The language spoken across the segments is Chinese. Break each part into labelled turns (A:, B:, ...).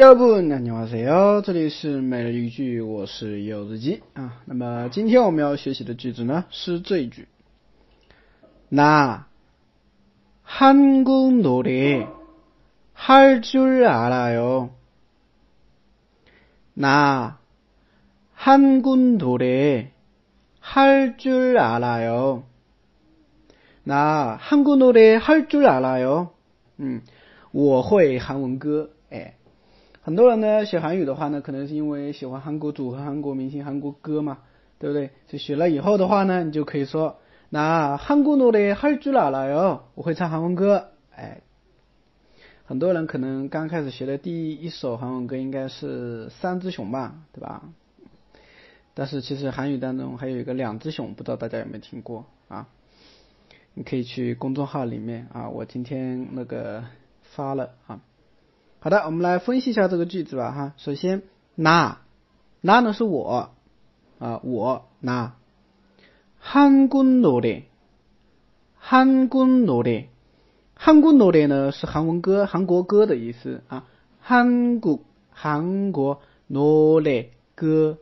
A: 여러분안녕하세요这里是每日一句我是柚子鸡啊那么今天我们要学习的句子呢是这一句나한국노래할줄알아요나한국노래할줄알아요나한국노래할줄알아요嗯我会韩文歌哎 很多人呢学韩语的话呢，可能是因为喜欢韩国组合、韩国明星、韩国歌嘛，对不对？就学了以后的话呢，你就可以说，那韩国노래할줄알아 요， 我会唱韩文歌。哎，很多人可能刚开始学的第一首韩文歌应该是三只熊吧，对吧？但是其实韩语当中还有一个两只熊，不知道大家有没有听过啊？你可以去公众号里面啊，我今天那个发了啊。 好的，我们来分析一下这个句子吧哈。首先，那那呢是我啊，我那韩国노래韩国노래韩国노래呢是韩文歌、韩国歌的意思啊。韩国韩国노래歌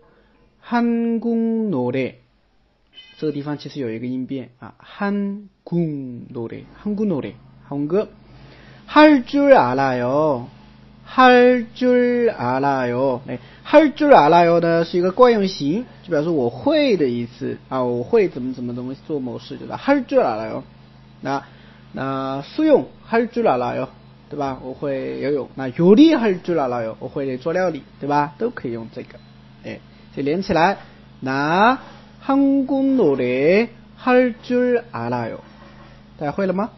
A: 韩国노래这个地方其实有一个音变啊，韩国노래韩国노래韩文歌할줄알아 요。 할줄알아 요， 哎，할줄알아요呢是一个惯用型，就表示我会的意思啊，我会怎么怎么东西做某事，对吧？할줄알아 요， 那那수영할줄알아 요， 对吧？我会游泳。那요리할줄알아 요， 我会做料理，对吧？都可以用这个，哎，就连起来。那한국노래할줄알아 요， 大家会了吗？